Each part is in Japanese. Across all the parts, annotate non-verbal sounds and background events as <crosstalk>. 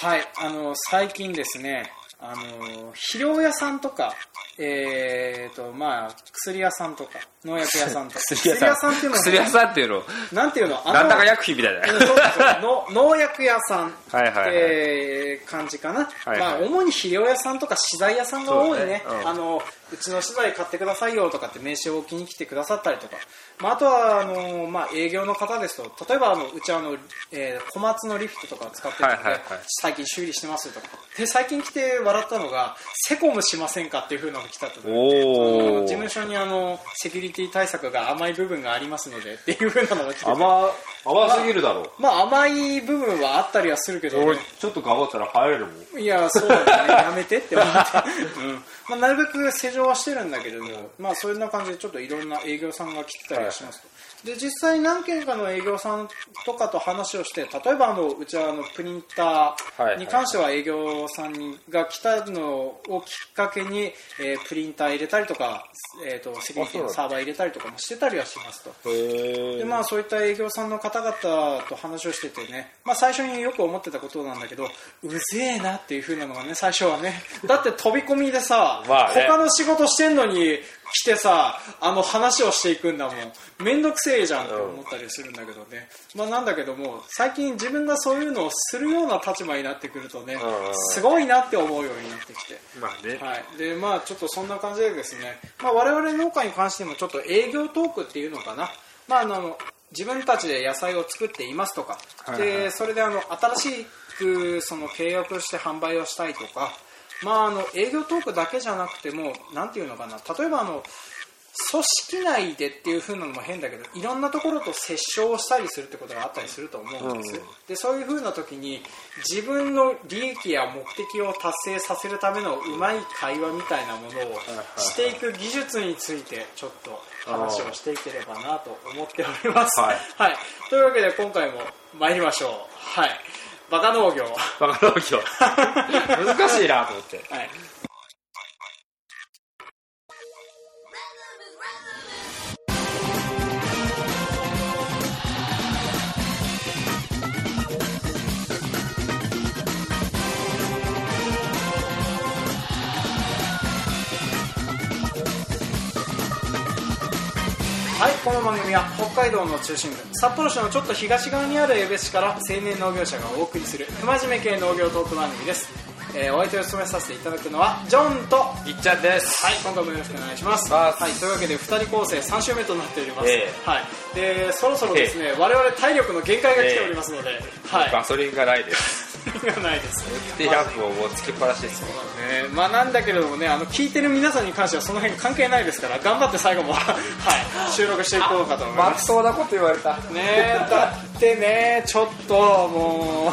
はいあの最近ですねあの肥料屋さんとかえーとまあ、薬屋さんとか農薬屋さんとか。<laughs> 薬屋さん。っていうのは薬屋さんっていうの。なんていうの？なんだか薬品みたいな。うんそうそうの <laughs> 農薬屋さんって感じかな、はいはいまあ、主に肥料屋さんとか資材屋さんが多いね。ね。うん。あのうちの資材買ってくださいよとかって名刺を置きに来てくださったりとか、まあ、あとはあの、まあ、営業の方ですと例えばあのうちはあの、えー小松のリフトとかを使ってるので、はいはいはい。最近修理してますとか。で最近来て笑ったのがセコムしませんかっていう風なのが来たと事務所にあのセキュリティ対策が甘い部分がありますのでっていう風なのが来てて。甘甘すぎるだろまあ甘い部分はあったりはするけど、俺ちょっと頑張ったら入れるもん。いやそうだね。<laughs> やめてって思って、うん。まあ、なるべく施錠はしてるんだけれども、まあそんな感じでちょっといろんな営業さんが来てたりしますと、で実際何件かの営業さんとかと話をして例えばあのうちはあのプリンターに関しては営業さんが来たのをきっかけに、えープリンター入れたりとか、えー、とセキュリティのサーバー入れたりとかもしてたりはしますと。へでまあ、そういった営業さんの方々と話をしててね、まあ、最初によく思ってたことなんだけどうぜえなっていう風なのがね最初はね。だって飛び込みでさ、まあね。他の仕事してんのに来てさあの話をしていくんだもん。面倒くせえじゃんって思ったりするんだけどね、まあ、なんだけども最近自分がそういうのをするような立場になってくるとねうんすごいなって思うようになってきて。まあね。はい、でまあちょっとそんな感じでですね、まあ、我々農家に関してもちょっと営業トークっていうのかな、まあ、あの自分たちで野菜を作っていますとか、でそれであの新しくその契約して販売をしたいとか、まあ、あの営業トークだけじゃなくてもなんていうのかな。例えばあの組織内でっていう風なのも変だけどいろんなところと折衝をしたりするってことがあったりすると思うんです、うん。でそういう風な時に自分の利益や目的を達成させるためのうまい会話みたいなものをしていく技術についてちょっと話をしていければなと思っております、はい。はい、というわけで今回も参りましょう。はいバカ農業。バカ農業。難しいなと思って。はい。はい、この番組は北海道の中心部札幌市のちょっと東側にある江別市から青年農業者がお送りする不真面目系農業トーク番組です、えーお相手を務めさせていただくのはジョンとはいっちゃんです。今回もよろしくお願いします。ははいい。というわけで2人構成3週目となっております、ええ。はい。でそろそろですね、我々体力の限界が来ておりますので、はい。ガソリンがないですがないですで100をもうつけっぱなしですよね。まあなんだけれどもねあの聞いてる皆さんに関してはその辺関係ないですから頑張って最後も <laughs> はい収録していこうかと思いまますっとうなこと言われた。ねえだってねちょっとも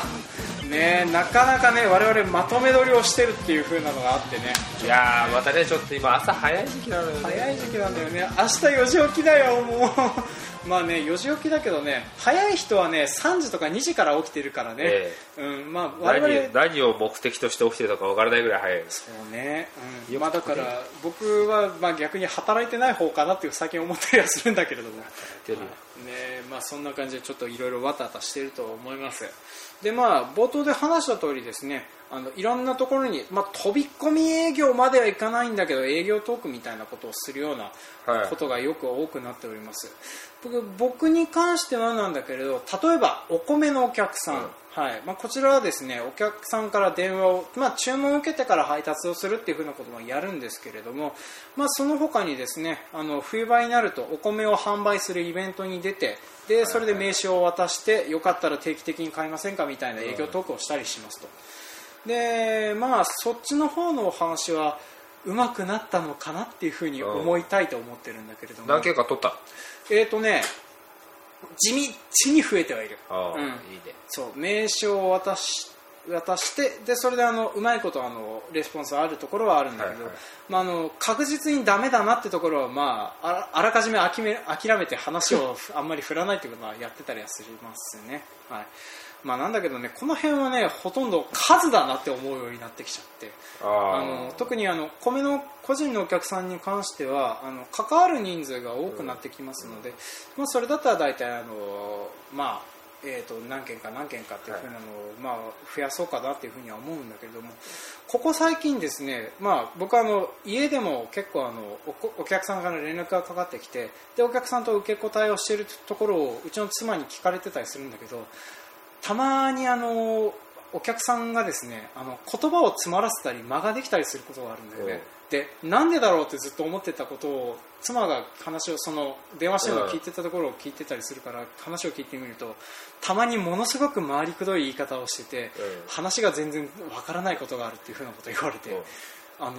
うねえなかなかね我々まとめ撮りをしてるっていう風なのがあってね。いやーまたねちょっと今朝早い時期なのよね。早い時期なんだよね。明日4時起きだよもうまあね4時起きだけどね早い人はね3時とか2時から起きてるからね、えうんまあ我々何何を目的として起きてるのかわからないぐらい早いです。そうね、うん、まあだから僕はまあ逆に働いてない方かなっていう最近思ったりはするんだけれども。てるねまあ、そんな感じでちょっといろいろわたわたしていると思います。でまあ冒頭で話した通りですねあのいろんなところに、まあ、飛び込み営業まではいかないんだけど営業トークみたいなことをするようなはい。ことがよく多くなっております、僕僕に関してはなんだけれど例えばお米のお客さん、うん。はい。まあ、こちらはですねお客さんから電話を、まあ、注文を受けてから配達をするっていうふうなこともやるんですけれども、まあ、その他にですねあの冬場になるとお米を販売するイベントに出てでそれで名刺を渡してよかったら定期的に買いませんかみたいな営業トークをしたりしますとでまあそっちの方のお話はうまくなったのかなっていうふうに思いたいと思ってるんだけれども、何件か取った？えーとね地道に増えてはいる。ああ、うん。いいね。そう名刺を渡し渡してでそれであのうまいことあのレスポンスあるところはあるんだけど、はいはい。まあ、あの確実にダメだなってところは、まあ、あらあらかじめ諦め諦めて話を <laughs> あんまり振らないってことはやってたりはしますね、はいまあ、なんだけどねこの辺はねほとんど数だなって思うようになってきちゃって。ああの特にあの米の個人のお客さんに関してはあの関わる人数が多くなってきますので、まあ、それだったら大体あの、まあ、えー、と何件か何件かっていうふうなのを、まあ、増やそうかなっていうふうには思うんだけれどもここ最近ですね、まあ、僕はあの家でも結構あのおお客さんから連絡がかかってきてでお客さんと受け答えをしているところをうちの妻に聞かれてたりするんだけどたまにあのお客さんがですねあの言葉を詰まらせたり間ができたりすることがあるんだよね、でなんでだろうってずっと思ってたことを妻が話をその電話してるのを聞いてたところを聞いてたりするから話を聞いてみるとたまにものすごく回りくどい言い方をしてて話が全然わからないことがあるっていうふうなことを言われてあの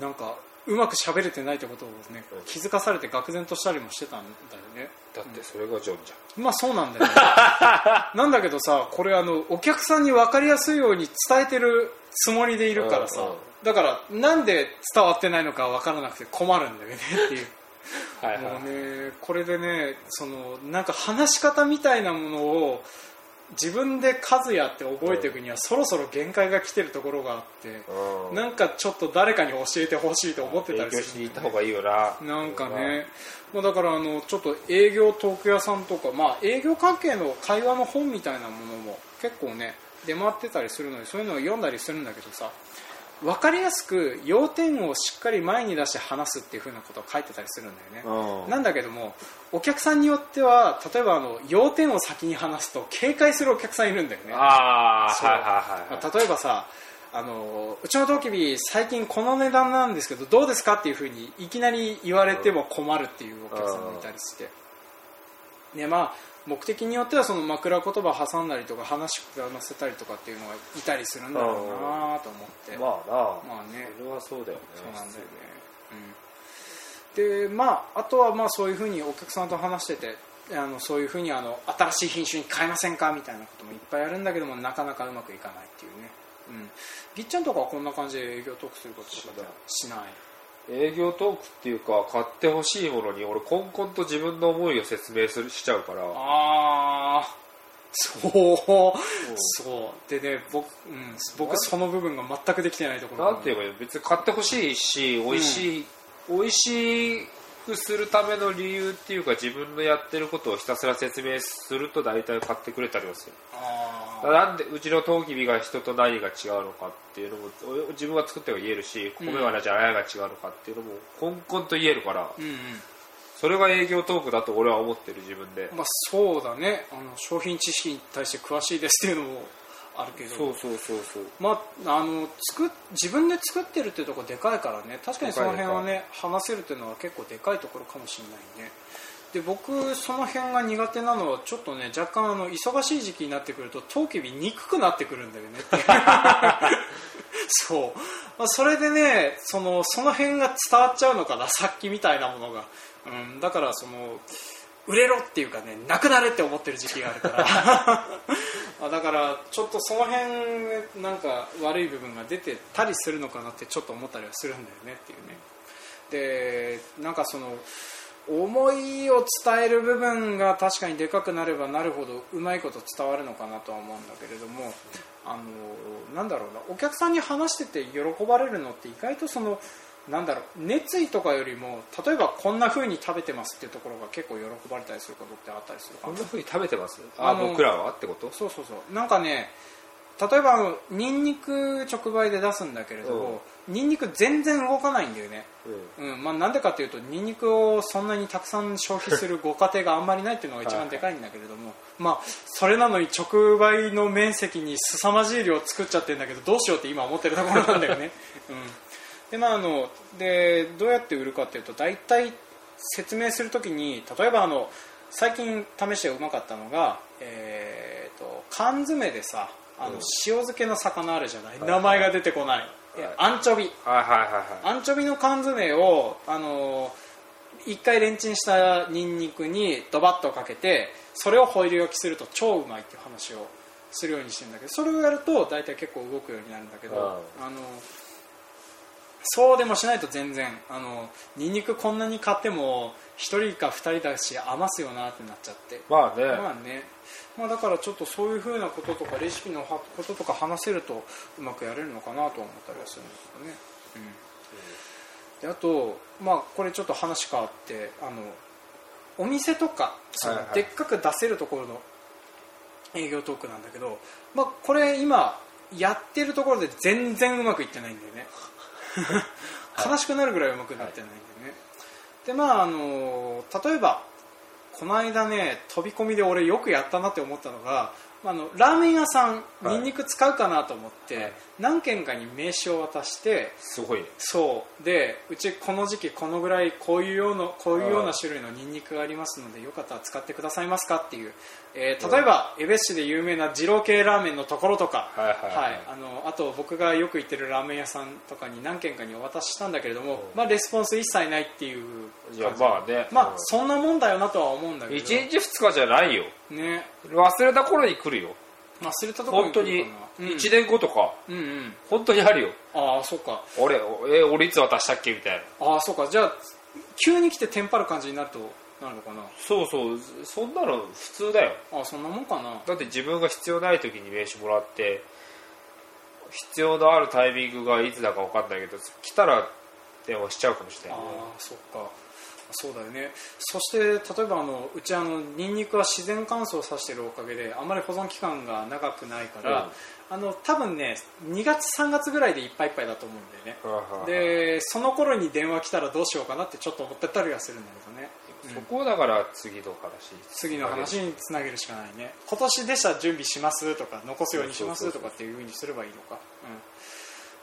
なんかうまく喋れてないってことをね気づかされて愕然としたりもしてたんだよね。だってそれがジョンじゃん。まあそうなんだよね <laughs> なんだけどさこれあのお客さんに分かりやすいように伝えてるつもりでいるからさ、うんうん。だからなんで伝わってないのか分からなくて困るんだよねっていう。<laughs> はいはい。もうねこれでねそのなんか話し方みたいなものを自分で数やって覚えていくには、そろそろ限界が来てるところがあって、うん。なんかちょっと誰かに教えてほしいと思ってたりする。よねに行った方がいいよな。なんかね、もうだからあのちょっと営業トーク屋さんとか、まあ、営業関係の会話の本みたいなものも結構ね出回ってたりするのでそういうのを読んだりするんだけどさ分かりやすく要点をしっかり前に出して話すっていう風なことを書いてたりするんだよね、うん。なんだけどもお客さんによっては例えばあの要点を先に話すと警戒するお客さんいるんだよね。ああはい例えばさあのうちのトウキビ最近この値段なんですけどどうですかっていうふうにいきなり言われても困るっていうお客さんがいたりして、ねまあ、目的によってはその枕言葉挟んだりとか話膨らませたりとかっていうのがいたりするんだろうなと思って、まあなまあね。それはそうだよね。そうなんだよね、うん、でまああとはまあそういうふうにお客さんと話しててあのそういうふうにあの新しい品種に変えませんかみたいなこともいっぱいあるんだけどもなかなかうまくいかないっていうね、うん、ぎっちゃんとかはこんな感じで営業トークすることとかしない？営業トークっていうか買ってほしいものに俺コンコンと自分の思いを説明するしちゃうから。ああそう。そう。でね僕,、うん、僕その部分が全くできてないところな。んていうか別に買ってほしいし美味しい、美味しくするための理由っていうか自分のやってることをひたすら説明すると大体買ってくれたりはする。なんでうちのトウキビが人と何が違うのかっていうのもお自分が作っては言えるし米はじゃあ何が違うのかっていうのもコンコンと言えるからうんうん。それが営業トークだと俺は思ってる自分で。まあ、そうだね。あの商品知識に対して詳しいですっていうのもあるけど。そうそうそうそう。まあ、あの作っ自分で作ってるっていうところでかいからね。確かにその辺はね話せるっていうのは結構でかいところかもしれないね。で僕その辺が苦手なのはちょっとね若干あの忙しい時期になってくるとトウキビ憎くなってくるんだよねって。<laughs> そう、まあ、それでねそのその辺が伝わっちゃうのかなさっきみたいなものが、うん、だからその売れろっていうかねなくなれって思ってる時期があるから。<laughs> あだからちょっとその辺なんか悪い部分が出てたりするのかなってちょっと思ったりはするんだよねっていうね。でなんかその思いを伝える部分が確かにでかくなればなるほどうまいこと伝わるのかなとは思うんだけれどもあのなんだろうなお客さんに話してて喜ばれるのって意外とそのなんだろう熱意とかよりも例えばこんな風に食べてますっていうところが結構喜ばれたりすることってあったりするかな？こんな風に食べてます？あ僕らはってこと？そうそうそう。なんかね例えばあのニンニク直売で出すんだけれども、ニンニク全然動かないんだよね。うん。うん。まあ、なんでかというとニンニクをそんなにたくさん消費するご家庭があんまりないっていうのが一番でかいんだけれども、まあ、それなのに直売の面積に凄まじい量作っちゃってるんだけどどうしようって今思ってるところなんだよね、うん、でまああのでどうやって売るかっていうと大体説明するときに例えばあの最近試してうまかったのが、えー、と缶詰でさあのうん。塩漬けの魚あるじゃない、はい。名前が出てこない、い。やアンチョビ。はいはいはいはい。アンチョビの缶詰を、あのー一回レンチンしたニンニクにドバッとかけてそれをホイル焼きすると超うまいっていう話をするようにしてるんだけどそれをやると大体結構動くようになるんだけど、うんあのそうでもしないと全然あのニンニクこんなに買っても1人か2人だし余すよなってなっちゃって。まあね、まあね、まあ、だからちょっとそういうふうなこととかレシピのこととか話せるとうまくやれるのかなと思ったりはするんですよね、うん、であと、まあ、これちょっと話変わってあのお店とかそのはいはい。でっかく出せるところの営業トークなんだけど、まあ、これ今やってるところで全然うまくいってないんだよね <laughs> 悲しくなるぐらいうまくなってないんだよね、でまああの例えばこの間ね飛び込みで俺よくやったなって思ったのがまあ、あのラーメン屋さんはい。ニンニク使うかなと思って、はい。何軒かに名刺を渡してすごいね。そう。でうちこの時期このぐらいこういうようなこういうような種類のニンニクがありますのでよかったら使ってくださいますかっていう、えー例えば江別市で有名な二郎系ラーメンのところとか、はいはいはい。あのあと僕がよく行ってるラーメン屋さんとかに何軒かにお渡ししたんだけれども、うん。まあ、レスポンス一切ないっていういやまあね。まあうん。そんなもんだよなとは思うんだけど。1日2日じゃないよ。ね。忘れた頃に来るよ。忘れたところに来るかな。1年後とか。うん、うん。うん本当にあるよ。ああそうか。俺え俺いつ渡したっけみたいな。ああそうか。じゃあ急に来てテンパる感じになるとなるのかな？そうそう。そんなの普通だよ。ああそんなもんかな？だって自分が必要ない時に名刺もらって必要のあるタイミングがいつだか分かんないけど来たら電話しちゃうかもしれあない。ねあそっか。そうだよね。そして例えばあのうちあのニンニクは自然乾燥させてるおかげであまり保存期間が長くないから、あの多分ね2月3月ぐらいでいっぱいいっぱいだと思うんだよね。はいはでその頃に電話来たらどうしようかなってちょっと思ってたりはするんだけどね、そこをだから次の話次の話につなげるしかないね。今年でしたら準備しますとか残すようにしますとかっていうふうにすればいいのか、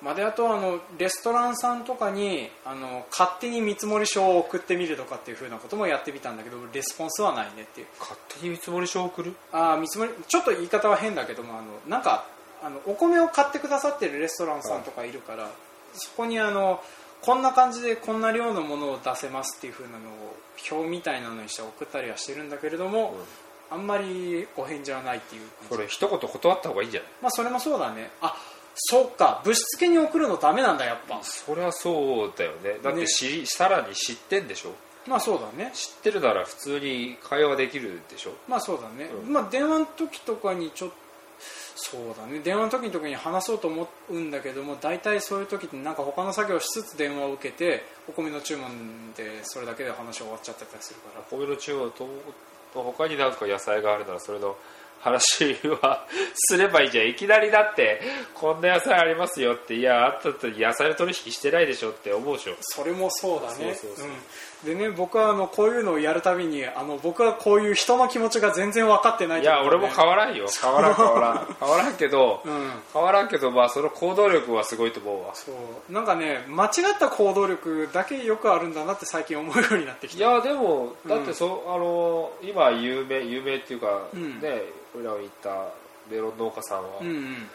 うん。まあ、であとはあのレストランさんとかにあの勝手に見積書を送ってみるとかっていうふうなこともやってみたんだけどレスポンスはないねっていう。勝手に見積もり書を送る？あー見積もりちょっと言い方は変だけどもあのなんかあのお米を買ってくださってるレストランさんとかいるから、そこにあのこんな感じでこんな量のものを出せますっていう風なのを表みたいなのにして送ったりはしてるんだけれども、あんまりお返事はないっていう感じそれ一言断った方がいいんじゃない？まあそれもそうだね。あそうか。物質系に送るのダメなんだやっぱ。そりゃそうだよね。だってね知りさらに知ってんでしょ？まあそうだね。知ってるなら普通に会話できるでしょ？まあそうだね、うん。まあ電話の時とかにちょっとそうだね。電話の時の時に話そうと思うんだけども大体そういう時ってなんか他の作業をしつつ電話を受けてお米の注文でそれだけで話終わっちゃってたりするから。米の注文と他になんか野菜があるならそれの話はすればいいじゃん。いきなりだってこんな野菜ありますよっていやあったって野菜の取引してないでしょって思うでしょ。それもそうだね。そうそうそう。うんでね僕はあのこういうのをやるたびにあの僕はこういう人の気持ちが全然分かってないいや俺も変わらんよ。<laughs> 変わらん変わらん変わらんけどうん。変わらんけどまあその行動力はすごいと思うわ。そう。なんかね間違った行動力だけよくあるんだなって最近思うようになってきた。いやでもだってそ、あの今有名有名っていうか、うん。ね俺らが言ったメロン農家さんは、うんうん。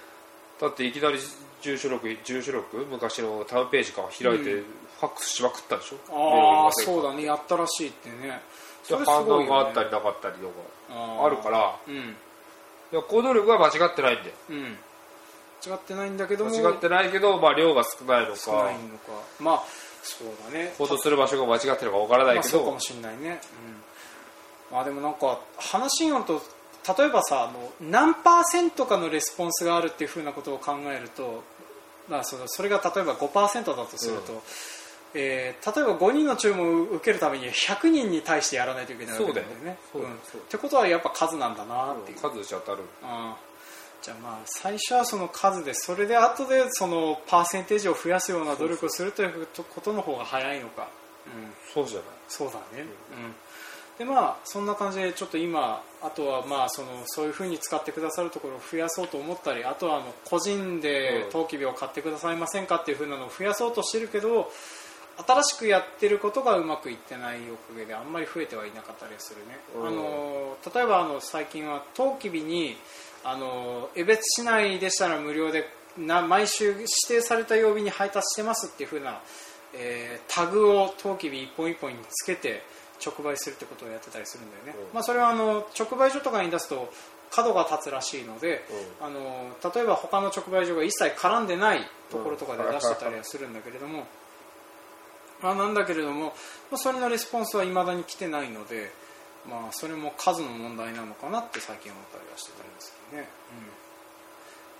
だっていきなり住所録住所録昔のタウンページから開いて、うんファックスしまくったんでしょ？ああそうだね。やったらしいってね。それすごがあったりなかったりとかあるから。うん。いや行動力は間違ってないんだよ。うん。違ってないんだけども。間違ってないけど、まあ、量が少ないの少なかいのか。まあそうだね。行動する場所が間違ってるのかわからないまあ、けど、そうかもしれないね、うん、まあでもなんか話によると例えばさあの何パーセントかのレスポンスがあるっていうふうなことを考えると、まあ、そのそれが例えば5%だとすると、えー例えば5人の注文を受けるために100人に対してやらないといけないわけだよね。そうだよん。ってことはやっぱ数なんだなっていう、数じゃ当たる。あーじゃあまあ最初はその数でそれで後でそのパーセンテージを増やすような努力をするということの方が早いのか、うん、そうじゃない。そうだね、うん。でまあそんな感じでちょっと今あとはまあそのそういうふうに使ってくださるところを増やそうと思ったりあとはあの個人でうん。トウキビを買ってくださいませんかっていうふうなのを増やそうとしてるけど新しくやってることがうまくいってないおかげであんまり増えてはいなかったりするね、うんあの例えばあの最近はトウキビにあの江別市内でしたら無料でな毎週指定された曜日に配達してますっていうふうな、えータグをトウキビ一本一本につけて直売するってことをやってたりするんだよね、うんまあ、それはあの直売所とかに出すと角が立つらしいので、あの例えば他の直売所が一切絡んでないところとかで出してたりはするんだけれども、まあ、なんだけれども、まあ、それのレスポンスはいまだに来てないので、まあ、それも数の問題なのかなって最近思ったりはしてたんですけどね、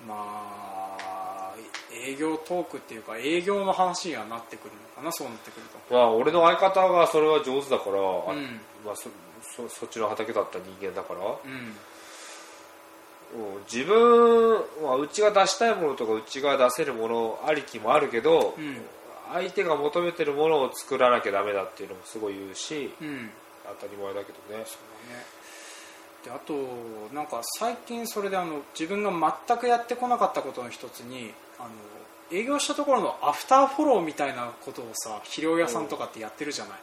うん、まあ営業トークっていうか営業の話にはなってくるのかなそうなってくると。まあ俺の相方がそれは上手だから、あうん。まあ、そそそっちの畑だった人間だから。うん。うん。自分、まあ、うちが出したいものとかうちが出せるものありきもあるけど、うん相手が求めてるものを作らなきゃダメだっていうのもすごい言うしうん。当たり前だけどね。ねであとなんか最近それであの自分が全くやってこなかったことの一つにあの営業したところのアフターフォローみたいなことをさ肥料屋さんとかってやってるじゃない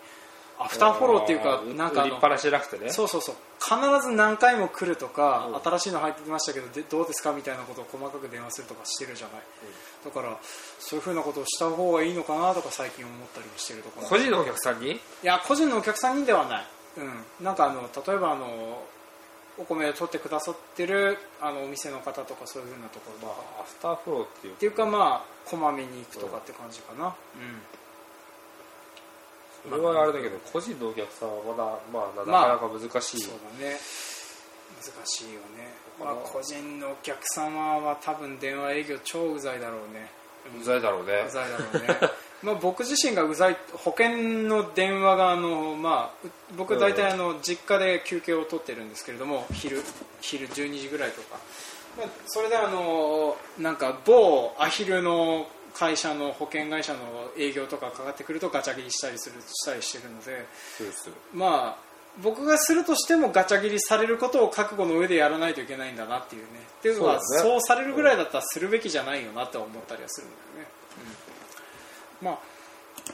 アフターフォローっていうかなんか売りっぱなしじゃなくてね。そうそうそう。必ず何回も来るとか、うん。新しいの入ってきましたけどでどうですかみたいなことを細かく電話するとかしてるじゃない、だからそういうふうなことをした方がいいのかなとか最近思ったりもしてるところ個人のお客さんに？いや個人のお客さんにではない、うん、なんかあの例えばあのお米を取ってくださってるあのお店の方とかそういうふうなところ。とまか、あアフターフローっていうっていうかまあこまめに行くとかって感じかな、うんそれはあれだけど個人のお客さんはまだまあなかなか難しい、そうだね。難しいよね、まあ、個人のお客様は多分電話営業超うざいだろうね。うざいだろうね。うざいだろうね。<laughs> まあ僕自身がうざい保険の電話があの、まあ、う僕大体あの実家で休憩を取ってるんですけれども昼昼12時ぐらいとか、まあ、それであのなんか某アヒルの会社の保険会社の営業とかかかってくるとガチャ切りしたりするしたりしてるので。まあ僕がするとしてもガチャ切りされることを覚悟の上でやらないといけないんだなっていうね。っていうのはそうだね。されるぐらいだったらするべきじゃないよなって思ったりはするんだよね、うん。まあ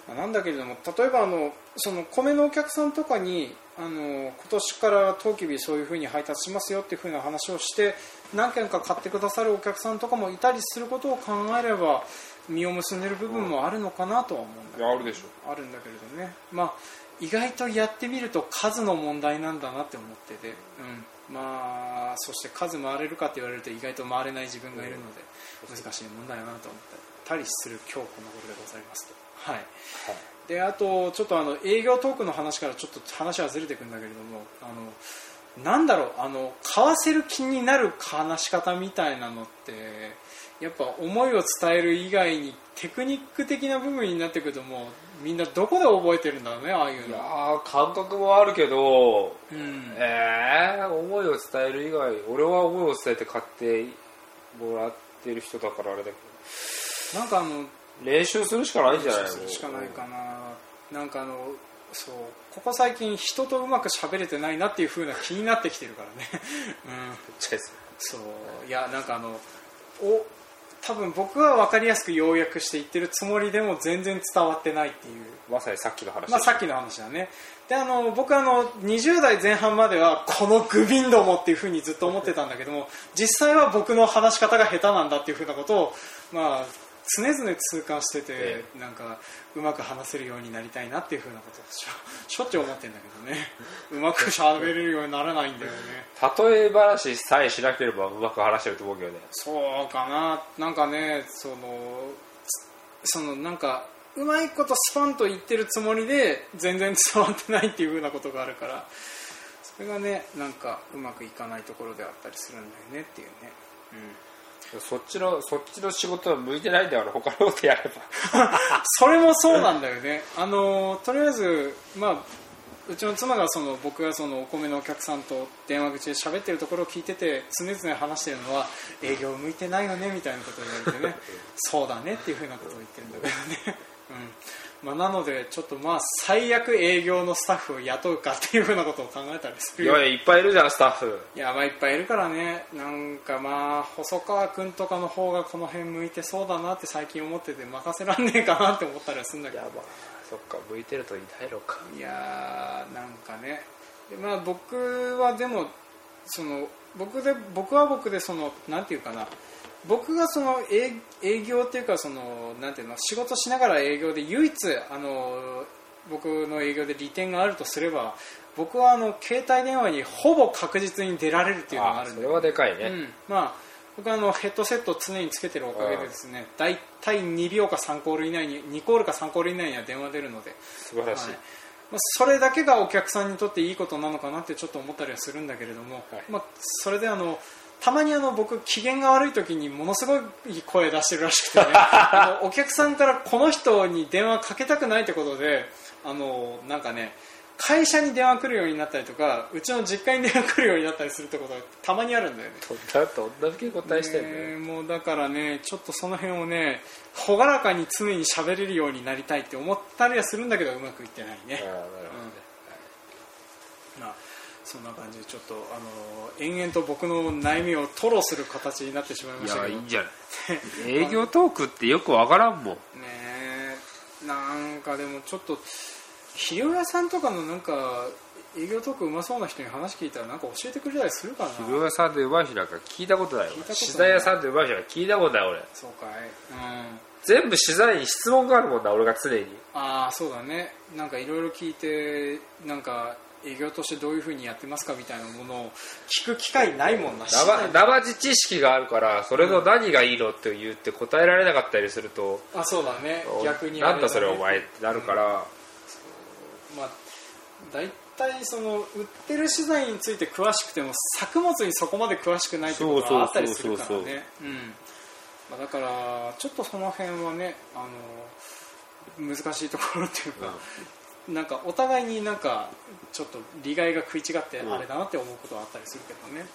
まあなんだけれども例えばあのその米のお客さんとかにあの今年から当期日そういうふうに配達しますよっていうふうな話をして何件か買ってくださるお客さんとかもいたりすることを考えれば実を結んでる部分もあるのかなとは思うんだけど。いやあるでしょ。あるんだけれどね、まあ、意外とやってみると数の問題なんだなって思ってて、うん。まあ、そして数回れるかって言われると意外と回れない自分がいるので難しい問題だなと思ったりする今日この頃でございますと。はい。はい。であとちょっとあの営業トークの話からちょっと話はずれていくんだけれどもあのなんだろうあの買わせる気になる話し方みたいなのってやっぱ思いを伝える以外にテクニック的な部分になってくるともうみんなどこで覚えてるんだろうねああいういや感覚もあるけどうん、えー、思いを伝える以外俺は思いを伝えて買ってもらってる人だからあれだけなんかあのど練習するしかないんじゃない？のするしかないかな。なんかあのそうここ最近人とうまく喋れてないなっていう風な気になってきてるからね、<laughs> うん、そう。いやなんかあのお多分僕は分かりやすく要約して言ってるつもりでも全然伝わってないっていう。まさにさっきの話まあ、さっきの話だね。であの僕あの20代前半まではこのグビンどもっていうふうにずっと思ってたんだけども実際は僕の話し方が下手なんだっていうふうなことを、まあ、常々痛感してて、えなんかうまく話せるようになりたいなっていうふうなことをしょ <laughs> しょっちゅう思ってるんだけどね。<laughs> うまく喋れるようにならないんだよね。例え話さえしなければうまく話してると思うけどね。そうかな。なんかねそのつそのなんかうまいことスパンと言ってるつもりで全然伝わってないっていう風なことがあるからそれがねなんかうまくいかないところであったりするんだよねっていうね、そっちのそっちの仕事は向いてないんだから他のことやれば。うん、それもそうなんだよね。あのとりあえずまあうちの妻がその僕がそのお米のお客さんと電話口で喋ってるところを聞いてて常々話してるのは営業向いてないよねみたいなことを言われてね。<laughs> そうだねっていうふうなことを言ってるんだけどね、うんまあ、なのでちょっとまあ最悪営業のスタッフを雇うかっていうふうなことを考えたりするよいやいやいっぱいいるじゃんスタッフ。いやまあいっぱいいるからねなんかまあ細川君とかの方がこの辺向いてそうだなって最近思ってて任せらんねえかなって思ったりはするんだけど。いやまあそっか向いてるといないのか。いやーなんかね。でまあ僕はでもその僕で僕は僕でそのなんていうかな僕がその営営業っていうかそのなんていうの仕事しながら営業で唯一あの僕の営業で利点があるとすれば僕はあの携帯電話にほぼ確実に出られるっていうのがあるんで。あそれはでかいね、うん、まあ僕はあのヘッドセットを常につけてるおかげでですね大体2秒か3コール以内に2コールか3コール以内には電話出るので、素晴らしい、はい。まあ、それだけがお客さんにとっていいことなのかなってちょっと思ったりはするんだけれども、はい。まあ、それであのたまにあの僕機嫌が悪い時にものすごい声出してるらしくてね。<laughs> あのお客さんからこの人に電話かけたくないってことであのなんかね会社に電話来るようになったりとかうちの実家に電話来るようになったりするってことがたまにあるんだよね。どんだけ答えしてんのよ、ねもうだからねちょっとその辺をね朗らかに常に喋れるようになりたいって思ったりはするんだけどうまくいってないね。ああなるほどね、まあそんな感じでちょっとあの延々と僕の悩みを吐露する形になってしまいまいしたけど。やいいんじゃない？営業トークってよくわからんもんねえ。なんかでもちょっと肥料屋さんとかのなんか営業トークうまそうな人に話聞いたらなんか教えてくれたりするかな？肥料屋さんでうまい人なんか聞いたことないよ。聞いたことない資材屋さんでうまい人なんか聞いたことない俺。そうかい。うん。全部資材に質問があるもんな俺が常に。ああそうだね。なんかいろいろ聞いてなんか営業としてどういうふうにやってますかみたいなものを聞く機会ないもんな生生地知識があるからそれの何がいいのって言って答えられなかったりすると、あそうだね。逆になんだそれねお前ってなるから、まあ大体その売ってる資材について詳しくても作物にそこまで詳しくないってことがあったりするからね。うん。まあだからちょっとその辺はねあの難しいところっていうか、なんかお互いになんかちょっと利害が食い違ってうん。あれだなって思うことはあったりするけどね、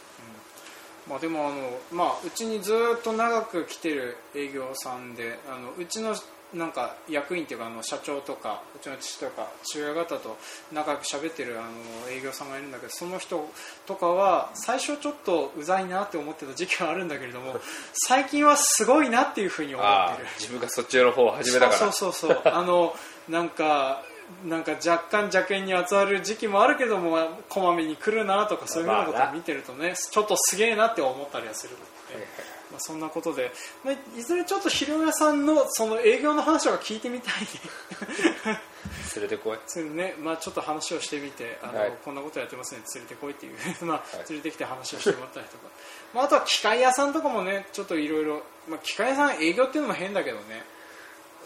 うん。まあ、でもあの、まあ、うちにずっと長く来てる営業さんであのうちのなんか役員っていうかあの社長とかうちの父とか父親方と仲良く喋ってるあの営業さんがいるんだけどその人とかは最初ちょっとうざいなって思ってた時期はあるんだけれども <laughs> 最近はすごいなっていうふうに思ってる。自分がそっちの方を始めたから。そうそうそうそう。あのなんかなんか若干邪険に集まる時期もあるけどもこまめに来るなとかそういうようなことを見てるとねちょっとすげえなって思ったりはするので、まあ、そんなことで、まあ、いずれちょっと肥料屋さんのその営業の話は聞いてみたいね。<laughs> 連れてこい。それねまあ、ちょっと話をしてみてあの、はい。こんなことやってますね連れてこいっていう、<laughs> まあはい。連れてきて話をしてもらったりとか、まあ、あとは機械屋さんとかもねちょっといろいろ。まあ機械屋さん営業っていうのも変だけどね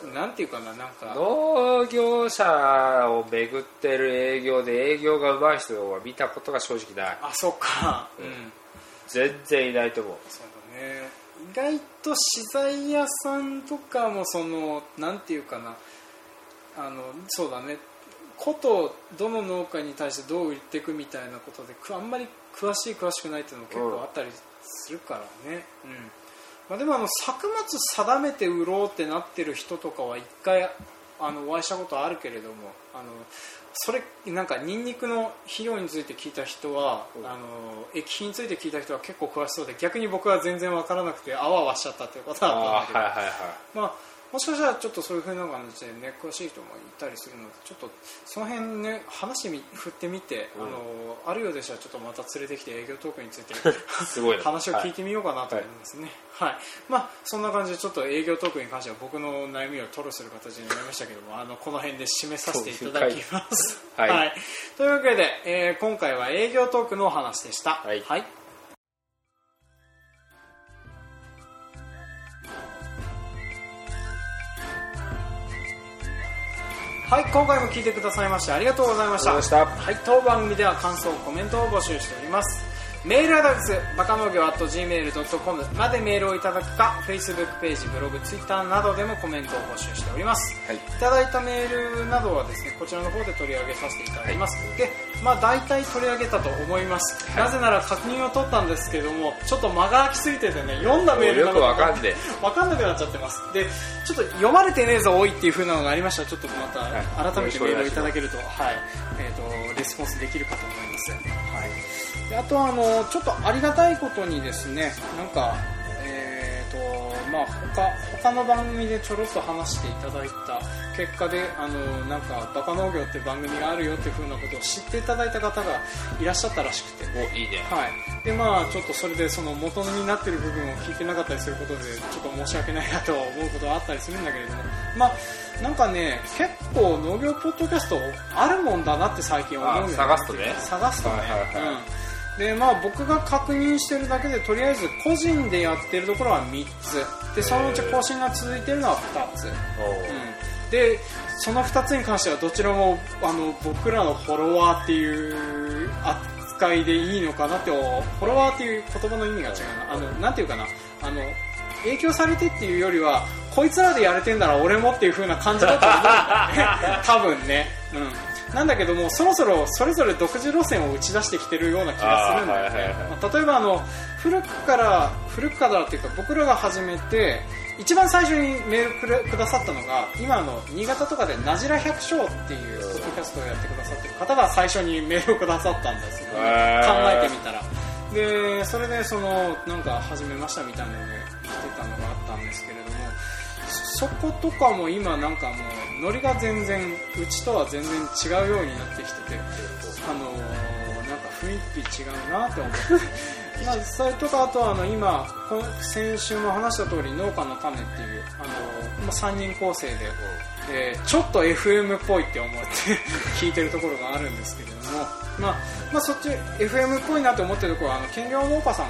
なんていうかななんか。農業者を巡ってる営業で営業が上手い人は見たことが正直ない。あそっか。う、うん。ん全然いないと思う。そうだね。意外と資材屋さんとかもそのなんていうかな。あのそうだね。ことどの農家に対してどう売っていくみたいなことでくあんまり詳しい詳しくないっていうのも結構あったりするからね、うんまあ、でもあの作物定めて売ろうってなってる人とかは一回あのお会いしたことあるけれどもあのそれなんかニンニクの肥料について聞いた人は、うん。あの液肥について聞いた人は結構詳しそうで逆に僕は全然分からなくてあわあわしちゃったっていうことはあったんだけど。はいはいはい。まあ、もしかしたらちょっとそういうふうな感じでね詳しい人もいたりするのでちょっとその辺ね話み振ってみて、うん。あのあるようでしたらちょっとまた連れてきて営業トークについて <laughs> すごいな。話を聞いてみようかなと思いますね。はい、まあそんな感じでちょっと営業トークに関しては僕の悩みを吐露する形になりましたけどもあのこの辺で締めさせていただきます。そうい。はい。というわけで、えー今回は営業トークのお話でした。はい。はいはい、今回も聞いてくださいましてありがとうございました。はい、当番組では感想、コメントを募集しております。メールアドレス、バカ農業 .gmail.com までメールをいただくか、Facebook ページ、ブログ、Twitter などでもコメントを募集しております。はい。いただいたメールなどはですね、こちらの方で取り上げさせていただきます。で、まあ大体取り上げたと思います。はい。なぜなら確認を取ったんですけども、ちょっと間が空きすぎててね、読んだメールよくわかんねわかんなくなっちゃってます。でちょっと読まれてねえぞ多いっていう風なのがありました。らちょっとまたはい。改めてメールをいただけると,、はい。えー、とレスポンスできるかと思います、はい、であとはあのちょっとありがたいことにですねなんかえーとまあ他他の番組でちょろっと話していただいた結果であのなんかバカ農業って番組があるよっていう風なことを知っていただいた方がいらっしゃったらしくて。おいいね。はい、でまあちょっとそれでその元になってる部分を聞いてなかったりすることでちょっと申し訳ないなと思うことはあったりするんだけれども。まあなんかね結構農業ポッドキャストあるもんだなって最近思うようになってあ探すとね。探すとね、はいはいはい。うんでまあ僕が確認してるだけでとりあえず個人でやってるところは3つ。でそのうち更新が続いてるのは2つ、おう。うん。でその2つに関してはどちらもあの僕らのフォロワーっていう扱いでいいのかなってフォロワーっていう言葉の意味が違うな。あのなんていうかな。あの影響されてっていうよりはこいつらでやれてんなら俺もっていう風な感じだと思うんだよね多分ね、うん、なんだけどもそろそろそれぞれ独自路線を打ち出してきてるような気がするんだよね、はいはいはいまあ例えばあの古くから古くからっていうか僕らが始めて一番最初にメールくれくださったのが今あの新潟とかでなじら百姓っていうポッドキャストをやってくださってる方が最初にメールをくださったんですよ考えてみたら。でそれでそのなんか始めましたみたいなので来てたのがあったんですけれどもそことかも今なんかもうノリが全然うちとは全然違うようになってきててあのーなんか雰囲気違うなって思って。<laughs> まあそれとかあとはあの今この先週も話した通り農家の種っていうあのーまあ、3人構成で、えーちょっと FM っぽいって思って <laughs> 聞いてるところがあるんですけれども、まあ、まあそっち FM っぽいなって思ってるところはあの兼業農家さん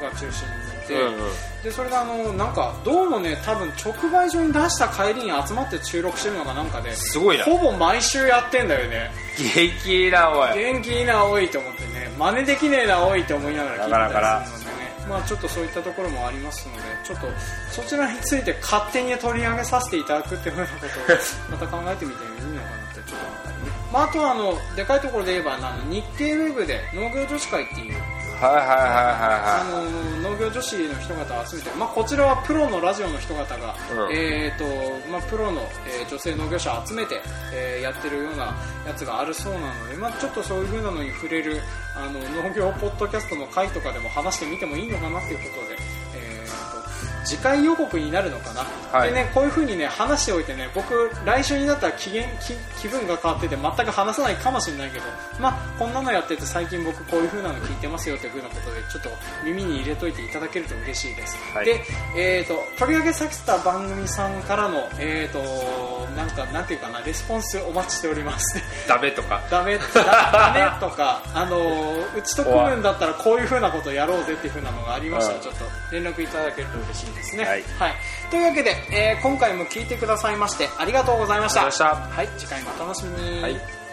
が中心にて、うんうん。でそれがあのなんかどうもね多分直売所に出した帰りに集まって収録してるのがなんかですごいな。ほぼ毎週やってんだよね。元気いいなおい。元気いいな多いと思ってね真似できねえな多いと思いながら聞いてたりするのでね。まあちょっとそういったところもありますのでちょっとそちらについて勝手に取り上げさせていただくっていうふうなことを <laughs> また考えてみてもいいのかなってちょっと思ったりね、まあ、あとはあのでかいところで言えばあの日経ウェブで農業女子会っていうはいはいはいはいあはの農業女子の人方を集めて、まあ、こちらはプロのラジオの人方が、うんえーとまあ、プロの、えー女性農業者を集めて、えーやってるようなやつがあるそうなので、まあ、ちょっとそういう風なのに触れるあの農業ポッドキャストの回とかでも話してみてもいいのかなっていうことで。次回予告になるのかな、はい。でねこういう風にね話しておいてね僕来週になったら気げ気気分が変わってて全く話さないかもしれないけどまあこんなのやってて最近僕こういう風なの聞いてますよという風なことでちょっと耳に入れといていただけると嬉しいです、はい。でえー、と取り上げさせた番組さんからのえー、となんかなんていうかなレスポンスお待ちしております。いダメとか。<laughs> ダメだダメとか、あのうちと組むんだったらこういう風なことやろうぜっていう風なのがありましたらうんちょっと連絡いただけると嬉しいですね。はいというわけで、えー今回も聞いてくださいましてありがとうございました。はい、次回もお楽しみに。はい